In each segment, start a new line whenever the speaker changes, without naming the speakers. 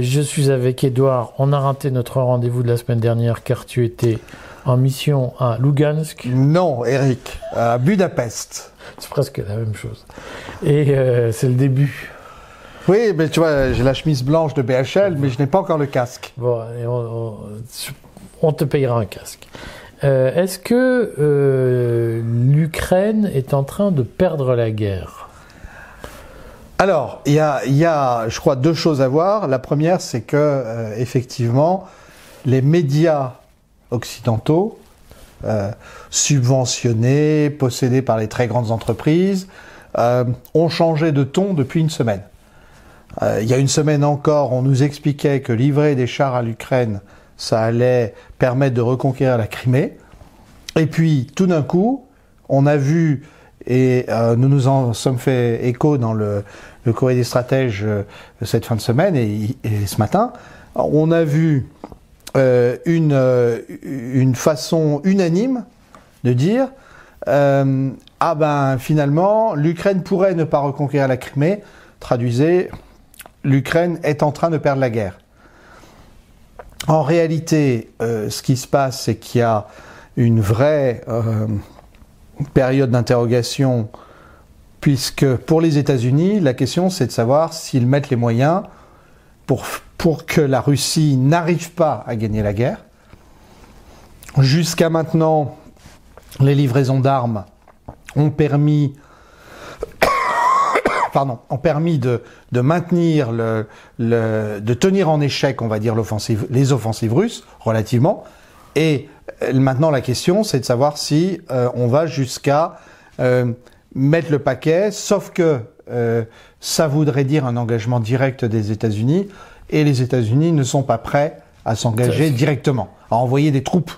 Euh, je suis avec Edouard. On a raté notre rendez-vous de la semaine dernière car tu étais en mission à Lugansk.
Non, Eric, à Budapest.
C'est presque la même chose. Et euh, c'est le début.
Oui, mais tu vois, j'ai la chemise blanche de BHL, mais je n'ai pas encore le casque.
Bon, et on, on- on te payera un casque. Euh, Est-ce que euh, l'Ukraine est en train de perdre la guerre?
Alors, il y a, y a, je crois, deux choses à voir. La première, c'est que, euh, effectivement, les médias occidentaux, euh, subventionnés, possédés par les très grandes entreprises, euh, ont changé de ton depuis une semaine. Il y a une semaine encore, on nous expliquait que livrer des chars à l'Ukraine, ça allait permettre de reconquérir la Crimée. Et puis, tout d'un coup, on a vu, et euh, nous nous en sommes fait écho dans le, le courrier des stratèges euh, cette fin de semaine et, ce matin, on a vu euh, une, une façon unanime de dire ah ben finalement l'Ukraine pourrait ne pas reconquérir la Crimée. Traduisez, l'Ukraine est en train de perdre la guerre. En réalité, ce qui se passe, c'est qu'il y a une vraie période d'interrogation, puisque pour les États-Unis, la question c'est de savoir s'ils mettent les moyens pour, pour que la Russie n'arrive pas à gagner la guerre. Jusqu'à maintenant, les livraisons d'armes ont permis, pardon, ont permis de, de maintenir le, le- de tenir en échec, on va dire, les offensives russes relativement. Et maintenant, la question, c'est de savoir si euh, on va jusqu'à euh, mettre le paquet, sauf que euh, ça voudrait dire un engagement direct des États-Unis, et les États-Unis ne sont pas prêts à s'engager directement, à envoyer des troupes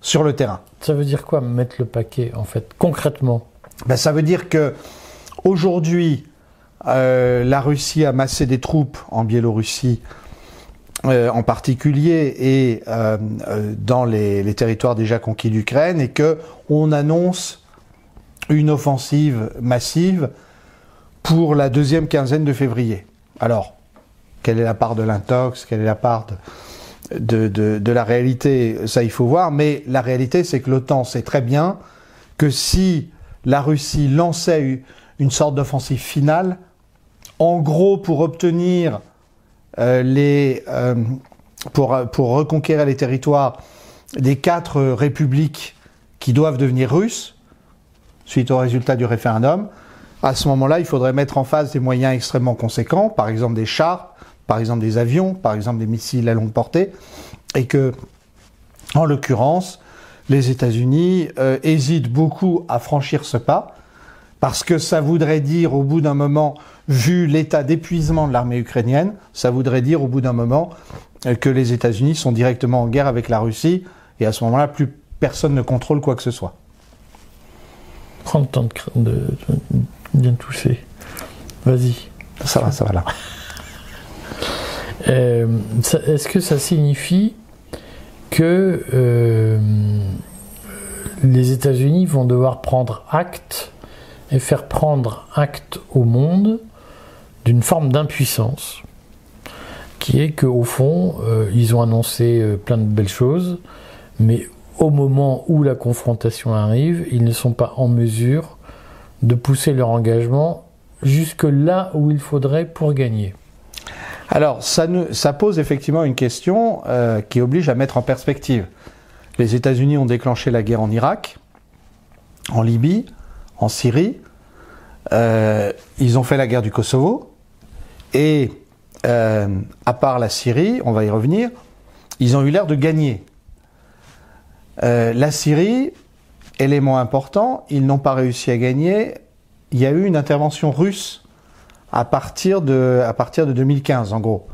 sur le terrain.
Ça veut dire quoi mettre le paquet en fait concrètement?
Ben, ça veut dire que aujourd'hui, euh, la Russie a massé des troupes en Biélorussie, euh, en particulier, et euh, euh, dans les, territoires déjà conquis d'Ukraine, et que on annonce une offensive massive pour la deuxième quinzaine de février. Alors, quelle est la part de l'intox Quelle est la part de, la réalité Ça, il faut voir. Mais la réalité, c'est que l'OTAN sait très bien que si la Russie lançait une sorte d'offensive finale, en gros, pour obtenir euh, pour, pour reconquérir les territoires des quatre républiques qui doivent devenir russes, suite au résultat du référendum, à ce moment-là, il faudrait mettre en face des moyens extrêmement conséquents, par exemple des chars, par exemple des avions, par exemple des missiles à longue portée, et que, en l'occurrence, les États-Unis euh, hésitent beaucoup à franchir ce pas, parce que ça voudrait dire, au bout d'un moment, vu l'état d'épuisement de l'armée ukrainienne, ça voudrait dire, au bout d'un moment, euh, que les États-Unis sont directement en guerre avec la Russie, et à ce moment-là, plus personne ne contrôle quoi que ce soit.
Prends le temps de, cr- de, de bien tousser. Vas-y.
Ça va, ça va là.
Euh, Est-ce que ça signifie que euh, les États-Unis vont devoir prendre acte et faire prendre acte au monde d'une forme d'impuissance qui est qu'au fond, euh, ils ont annoncé euh, plein de belles choses, mais au moment où la confrontation arrive, ils ne sont pas en mesure de pousser leur engagement jusque là où il faudrait pour gagner.
Alors, ça, pose effectivement une question euh, qui oblige à mettre en perspective. Les États-Unis ont déclenché la guerre en Irak, en Libye, en Syrie. Euh, ils ont fait la guerre du Kosovo. Et euh, à part la Syrie, on va y revenir, ils ont eu l'air de gagner. Euh, la Syrie, élément important, ils n'ont pas réussi à gagner. Il y a eu une intervention russe à partir de, à partir de 2015, en gros.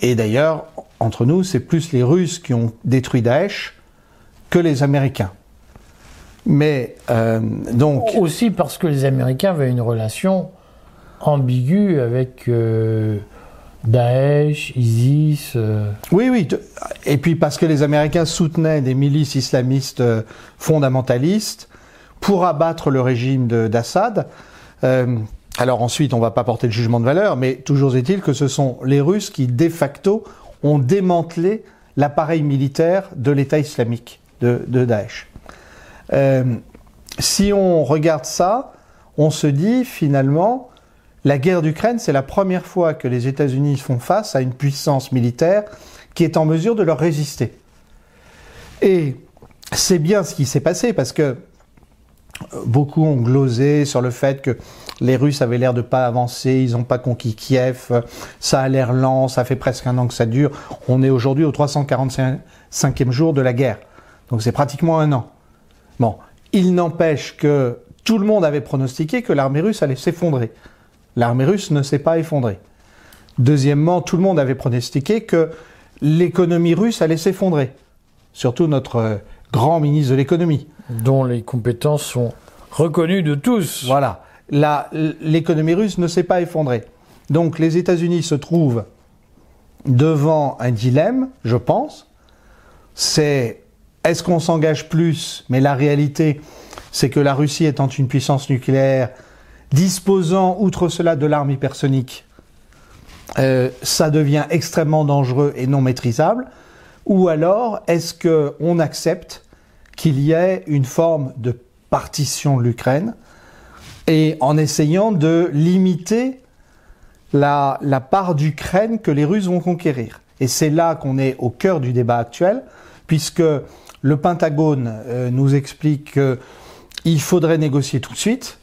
Et d'ailleurs, entre nous, c'est plus les Russes qui ont détruit Daesh que les Américains. Mais euh, donc,
Aussi parce que les Américains avaient une relation ambiguë avec euh, Daesh, ISIS. euh,
oui, oui. Et puis parce que les Américains soutenaient des milices islamistes euh, fondamentalistes pour abattre le régime de- d'Assad. Euh, alors ensuite, on va pas porter le jugement de valeur, mais toujours est-il que ce sont les Russes qui, de facto, ont démantelé l'appareil militaire de l'État islamique, de, Daesh. Euh, si on regarde ça, on se dit finalement, la guerre d'Ukraine, c'est la première fois que les États-Unis font face à une puissance militaire qui est en mesure de leur résister. Et c'est bien ce qui s'est passé parce que beaucoup ont glosé sur le fait que les Russes avaient l'air de pas avancer, ils n'ont pas conquis Kiev, ça a l'air lent, ça fait presque un an que ça dure. On est aujourd'hui au 345e jour de la guerre. Donc c'est pratiquement un an. Bon, il n'empêche que tout le monde avait pronostiqué que l'armée russe allait s'effondrer. L'armée russe ne s'est pas effondrée. Deuxièmement, tout le monde avait pronostiqué que l'économie russe allait s'effondrer. Surtout notre euh, grand ministre de l'économie.
Dont les compétences sont reconnues de tous.
Voilà l'économie russe ne s'est pas effondrée. Donc les États-Unis se trouvent devant un dilemme, je pense. C'est est-ce qu'on s'engage plus? Mais la réalité, c'est que la Russie étant une puissance nucléaire, disposant, outre cela, de l'arme hypersonique, euh, ça devient extrêmement dangereux et non maîtrisable. Ou alors, est-ce qu'on accepte qu'il y ait une forme de partition de l'Ukraine et en essayant de limiter la, part d'Ukraine que les Russes vont conquérir? Et c'est là qu'on est au cœur du débat actuel, puisque le Pentagone euh, nous explique qu'il faudrait négocier tout de suite,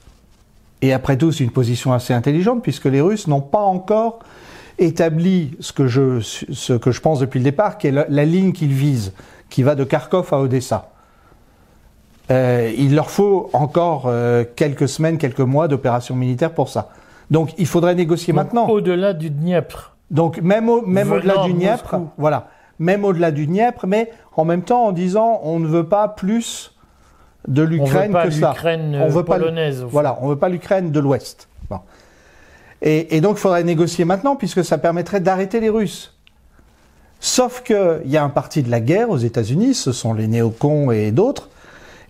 et après tout c'est une position assez intelligente, puisque les Russes n'ont pas encore établi ce que je, ce que je pense depuis le départ, qui est la, la ligne qu'ils visent, qui va de Kharkov à Odessa. Euh, il leur faut encore euh, quelques semaines, quelques mois d'opération militaire pour ça. Donc il faudrait négocier maintenant.
Au-delà du Dniepr.
Donc même au, même au-delà du Dniepr, voilà, même au-delà du Dniepr, mais en même temps en disant on ne veut pas plus de l'Ukraine que ça.
On veut pas polonaise.
Voilà, on veut pas l'Ukraine de l'Ouest. Et, et, donc il faudrait négocier maintenant puisque ça permettrait d'arrêter les Russes. Sauf qu'il y a un parti de la guerre aux États-Unis, ce sont les néocons et d'autres,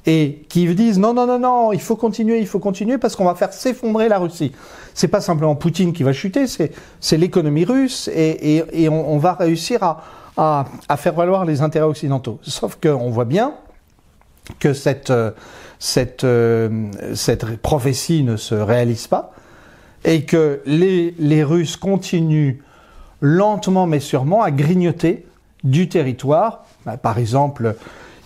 et qui disent non, non, non, non, il faut continuer, il faut continuer parce qu'on va faire s'effondrer la Russie. C'est pas simplement Poutine qui va chuter, c'est l'économie russe et, et, et on, on, va réussir à, à, faire valoir les intérêts occidentaux. Sauf qu'on voit bien que cette, cette, cette prophétie ne se réalise pas et que les, les Russes continuent lentement mais sûrement à grignoter du territoire. Bah, par exemple,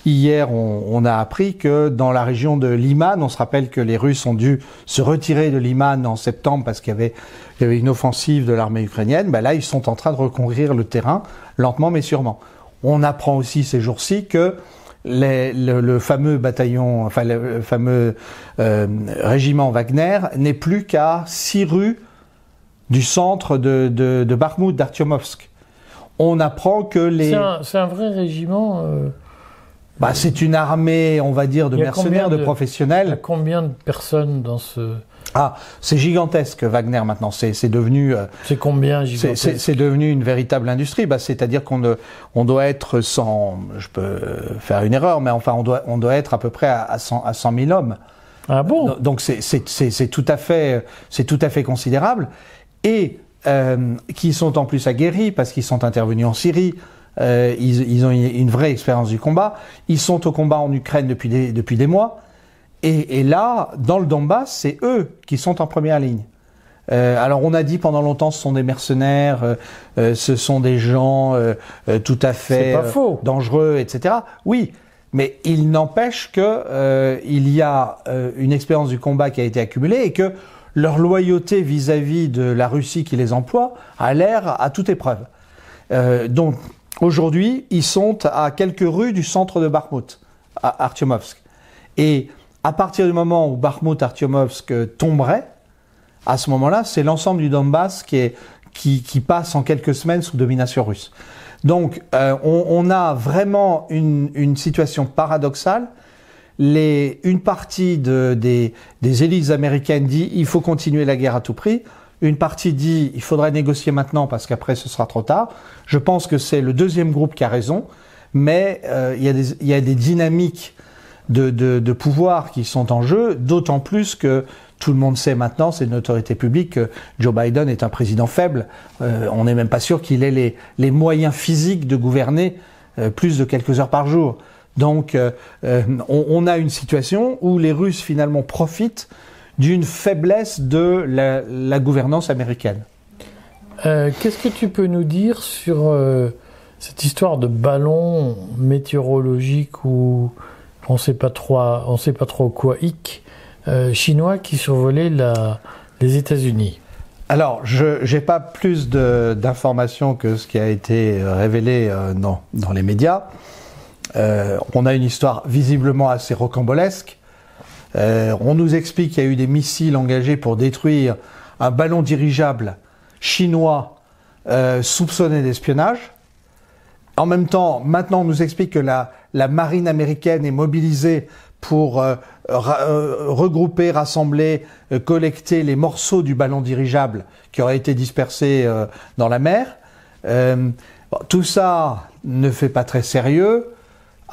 Hier, on, a appris que dans la région de Liman, on se rappelle que les Russes ont dû se retirer de Liman en septembre parce qu'il y avait, une offensive de l'armée ukrainienne. Ben là, ils sont en train de reconquérir le terrain lentement mais sûrement. On apprend aussi ces jours-ci que le, fameux bataillon, enfin le, fameux euh, régiment Wagner n'est plus qu'à six rues du centre de, de, d'Artyomovsk. On apprend que les...
C'est un, vrai régiment euh,
bah, c'est une armée, on va dire, de mercenaires, de, professionnels. Il y a
combien de personnes dans ce...
Ah, c'est gigantesque Wagner maintenant. C'est devenu.
Euh, c'est combien gigantesque
C'est devenu une véritable industrie. Bah, C'est-à-dire qu'on on doit être sans. Je peux faire une erreur, mais enfin on doit on doit être à peu près à, 100 à 100 000 hommes.
Ah bon
Donc c'est tout à fait c'est tout à fait considérable et euh, qui sont en plus aguerris parce qu'ils sont intervenus en Syrie, euh, ils, ils, ont une vraie expérience du combat. Ils sont au combat en Ukraine depuis des, depuis des mois. Et, et là, dans le Donbass, c'est eux qui sont en première ligne. Euh, alors on a dit pendant longtemps ce sont des mercenaires, euh, euh ce sont des gens euh, euh, tout à fait dangereux, etc. Oui, mais il n'empêche que il y a une expérience du combat qui a été accumulée et que leur loyauté vis-à-vis -vis de la Russie qui les emploie a l'air à toute épreuve. donc Aujourd'hui, ils sont à quelques rues du centre de Bakhmut, à Artyomovsk. Et à partir du moment où Bakhmut, Artyomovsk tomberait, à ce moment-là, c'est l'ensemble du Donbass qui, est, qui, qui, passe en quelques semaines sous domination russe. Donc, euh, on, on, a vraiment une, une situation paradoxale. Les, une partie de, des, des élites américaines dit il faut continuer la guerre à tout prix. Une partie dit il faudrait négocier maintenant parce qu'après ce sera trop tard. Je pense que c'est le deuxième groupe qui a raison, mais euh, il, y a des, dynamiques de, pouvoir qui sont en jeu, d'autant plus que tout le monde sait maintenant, c'est une autorité publique, que Joe Biden est un président faible. Euh, on n'est même pas sûr qu'il ait les, moyens physiques de gouverner euh, plus de quelques heures par jour. Donc on, on, a une situation où les Russes finalement profitent d'une faiblesse de la, la, gouvernance américaine.
Qu'est-ce que tu peux nous dire sur cette histoire de ballon météorologique où on ne sait pas trop, on sait pas trop quoi hic euh, chinois qui survolaient la, les États-Unis?
Alors, je n'ai pas plus d'informations que ce qui a été révélé euh, dans, dans, les médias. Euh, on a une histoire visiblement assez rocambolesque. Euh, on nous explique qu'il y a eu des missiles engagés pour détruire un ballon dirigeable chinois euh, soupçonné d'espionnage. En même temps, maintenant, on nous explique que la, la marine américaine est mobilisée pour euh, regrouper, rassembler, collecter les morceaux du ballon dirigeable qui aurait été dispersé dans la mer. tout ça ne fait pas très sérieux.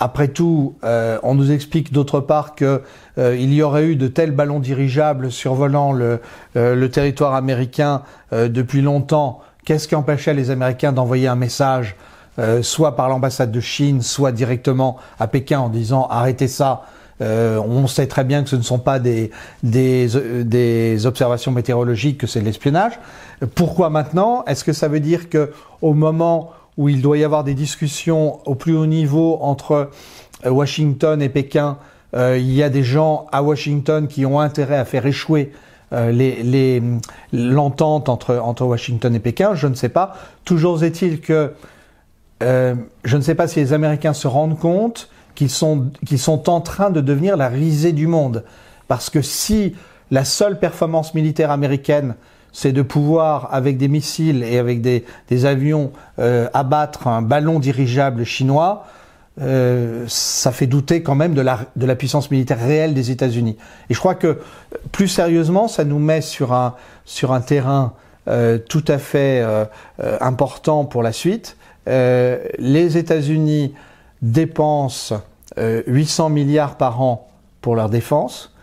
Après tout, on nous explique d'autre part qu'il y aurait eu de tels ballons dirigeables survolant le, le territoire américain depuis longtemps. Qu'est-ce qui empêchait les Américains d'envoyer un message, soit par l'ambassade de Chine, soit directement à Pékin en disant arrêtez ça, euh, on sait très bien que ce ne sont pas des, des, observations météorologiques, que c'est de l'espionnage. Pourquoi maintenant? Est-ce que ça veut dire que au moment où il doit y avoir des discussions au plus haut niveau entre euh, Washington et Pékin, euh, il y a des gens à Washington qui ont intérêt à faire échouer l'entente entre, entre Washington et Pékin Je ne sais pas. Toujours est-il que je ne sais pas si les Américains se rendent compte qu'ils sont, sont en train de devenir la risée du monde. Parce que si la seule performance militaire américaine, c'est de pouvoir, avec des missiles et avec des, avions, euh, abattre un ballon dirigeable chinois, euh, ça fait douter quand même de la, puissance militaire réelle des États-Unis. Et je crois que, plus sérieusement, ça nous met sur un, sur un terrain euh, tout à fait important pour la suite. les États-Unis dépensent 800 euh, milliards par an pour leur défense.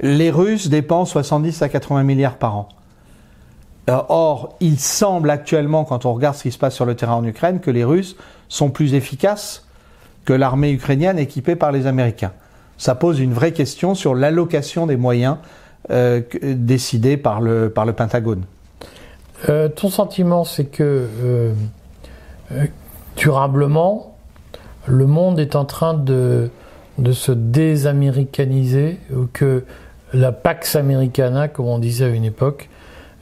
Les Russes dépensent 70 à 80 milliards par an. Euh, or, il semble actuellement, quand on regarde ce qui se passe sur le terrain en Ukraine, que les Russes sont plus efficaces que l'armée ukrainienne équipée par les Américains. Ça pose une vraie question sur l'allocation des moyens euh, décidés par le, par le Pentagone.
ton sentiment, c'est que durablement, le monde est en train de, de se désaméricaniser, ou que la Pax Americana, comme on disait à une époque,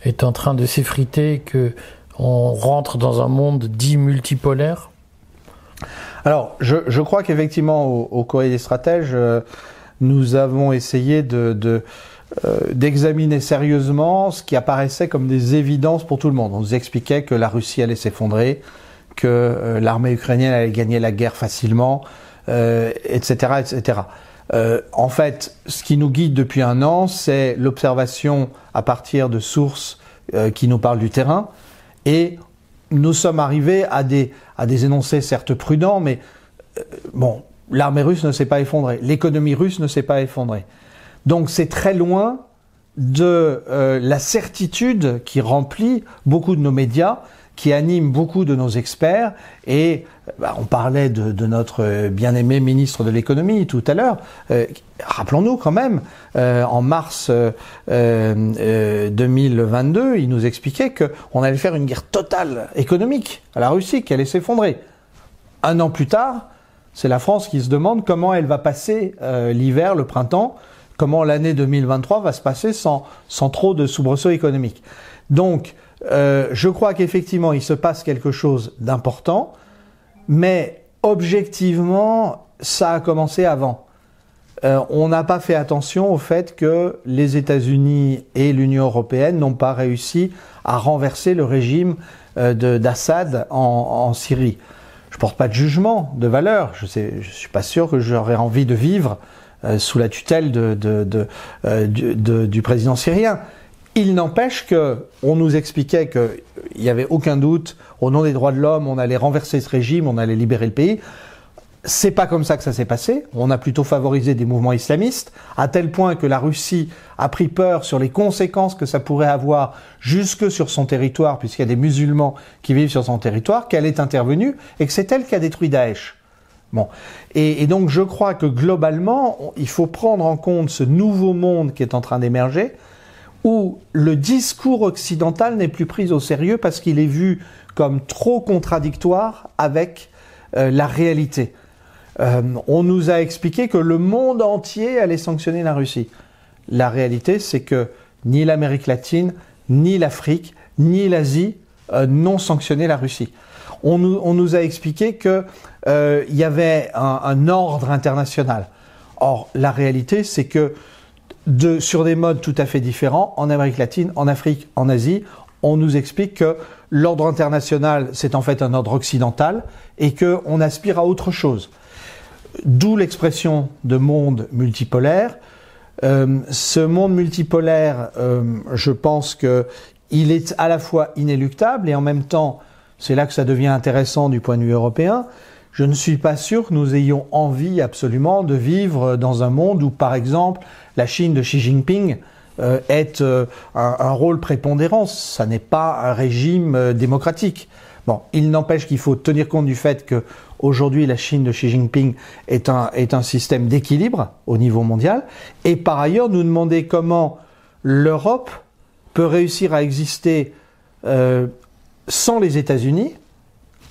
est en train de s'effriter, que on rentre dans un monde dit multipolaire
Alors, je, crois qu'effectivement, au, Corée des stratèges, euh, nous avons essayé de, euh, d'examiner sérieusement ce qui apparaissait comme des évidences pour tout le monde. On nous expliquait que la Russie allait s'effondrer, que euh, l'armée ukrainienne allait gagner la guerre facilement, etc., etc. Euh, en fait, ce qui nous guide depuis un an, c'est l'observation à partir de sources euh, qui nous parlent du terrain, et nous sommes arrivés à des, à des énoncés certes prudents, mais euh, bon, l'armée russe ne s'est pas effondrée, l'économie russe ne s'est pas effondrée. Donc c'est très loin de la certitude qui remplit beaucoup de nos médias, qui anime beaucoup de nos experts. Et bah, on parlait de, de notre bien-aimé ministre de l'économie tout à l'heure. Euh, Rappelons-nous quand même, euh, en mars euh, 2022, euh, il nous expliquait qu'on allait faire une guerre totale économique à la Russie, qui allait s'effondrer. Un an plus tard, c'est la France qui se demande comment elle va passer euh, l'hiver, le printemps, comment l'année 2023 va se passer sans, sans trop de soubresauts économiques. Donc, euh, je crois qu'effectivement, il se passe quelque chose d'important, mais objectivement, ça a commencé avant. Euh, on n'a pas fait attention au fait que les États-Unis et l'Union européenne n'ont pas réussi à renverser le régime euh, d'Assad en, Syrie. Je porte pas de jugement de valeur. Je ne suis pas sûr que j'aurais envie de vivre sous la tutelle du président syrien. Il n'empêche que on nous expliquait qu'il n'y avait aucun doute, au nom des droits de l'homme, on allait renverser ce régime, on allait libérer le pays. c'est pas comme ça que ça s'est passé. On a plutôt favorisé des mouvements islamistes, à tel point que la Russie a pris peur sur les conséquences que ça pourrait avoir jusque sur son territoire, puisqu'il y a des musulmans qui vivent sur son territoire, qu'elle est intervenue et que c'est elle qui a détruit Daesh. Bon. Et, et, donc je crois que globalement, il faut prendre en compte ce nouveau monde qui est en train d'émerger, où le discours occidental n'est plus pris au sérieux parce qu'il est vu comme trop contradictoire avec euh, la réalité. Euh, on nous a expliqué que le monde entier allait sanctionner la Russie. La réalité, c'est que ni l'Amérique latine, ni l'Afrique, ni l'Asie euh, n'ont sanctionné la Russie. On nous, a expliqué qu'il y avait un, ordre international. Or, la réalité, c'est que sur des modes tout à fait différents, en Amérique latine, en Afrique, en Asie, on nous explique que l'ordre international, c'est en fait un ordre occidental et qu'on aspire à autre chose. D'où l'expression de monde multipolaire. Euh, ce monde multipolaire, euh, je pense que il est à la fois inéluctable et en même temps, c'est là que ça devient intéressant du point de vue européen. Je ne suis pas sûr que nous ayons envie absolument de vivre dans un monde où, par exemple, la Chine de Xi Jinping euh, ait un, un, rôle prépondérant. Ça n'est pas un régime démocratique. Bon, il n'empêche qu'il faut tenir compte du fait que aujourd'hui la Chine de Xi Jinping est un, est un système d'équilibre au niveau mondial, et par ailleurs nous demander comment l'Europe peut réussir à exister euh, sans les États-Unis,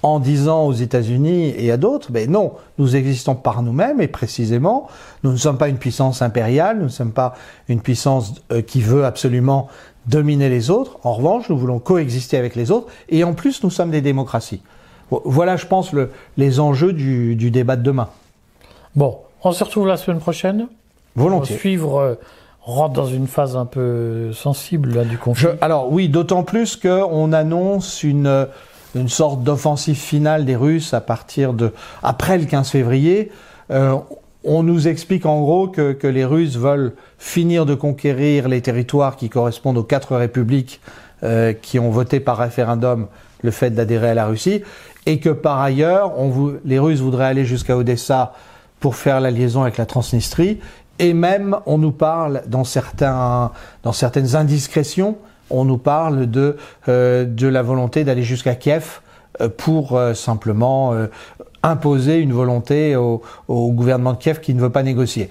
en disant aux États-Unis et à d'autres, ben non, nous existons par nous-mêmes et précisément, nous ne sommes pas une puissance impériale, nous ne sommes pas une puissance euh, qui veut absolument dominer les autres. En revanche, nous voulons coexister avec les autres et en plus, nous sommes des démocraties. Voilà, je pense, le, les enjeux du, du, débat de demain.
Bon, on se retrouve la semaine prochaine.
Volontiers.
On suivre, euh, rentre dans une phase un peu sensible là, du conflit.
alors oui, d'autant plus qu'on annonce une, une sorte d'offensive finale des Russes à partir de après le 15 février. Euh, on nous explique en gros que, les Russes veulent finir de conquérir les territoires qui correspondent aux quatre républiques euh, qui ont voté par référendum le fait d'adhérer à la Russie, et que par ailleurs, les Russes voudraient aller jusqu'à Odessa pour faire la liaison avec la Transnistrie, et même on nous parle dans, certains, dans certaines indiscrétions, on nous parle de, euh, de la volonté d'aller jusqu'à Kiev euh, pour simplement imposer une volonté au, gouvernement de Kiev qui ne veut pas négocier.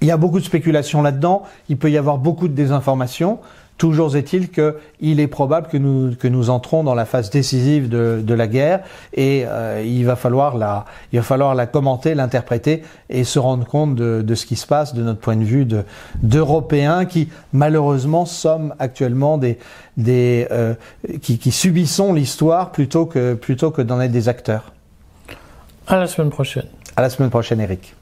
Il y a beaucoup de spéculation là-dedans, il peut y avoir beaucoup de désinformation. Toujours est-il qu'il est probable que nous, que nous entrons dans la phase décisive de, de la guerre et euh, il, va falloir la, il va falloir la commenter, l'interpréter et se rendre compte de, de, ce qui se passe de notre point de vue d'Européens qui malheureusement sommes actuellement des, des euh, qui, qui subissons l'histoire plutôt que, plutôt que d'en être des acteurs.
À la semaine prochaine.
À la semaine prochaine, Eric.